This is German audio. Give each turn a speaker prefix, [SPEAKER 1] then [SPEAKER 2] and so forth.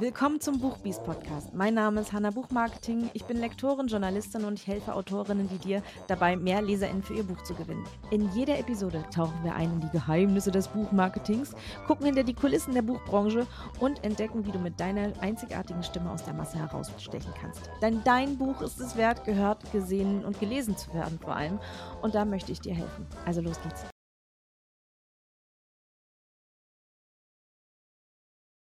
[SPEAKER 1] Willkommen zum Buchbies Podcast. Mein Name ist Hanna Buchmarketing. Ich bin Lektorin, Journalistin und ich helfe Autorinnen wie dir dabei, mehr LeserInnen für ihr Buch zu gewinnen. In jeder Episode tauchen wir ein in die Geheimnisse des Buchmarketings, gucken hinter die Kulissen der Buchbranche und entdecken, wie du mit deiner einzigartigen Stimme aus der Masse herausstechen kannst. Denn dein Buch ist es wert, gehört, gesehen und gelesen zu werden vor allem. Und da möchte ich dir helfen. Also los geht's.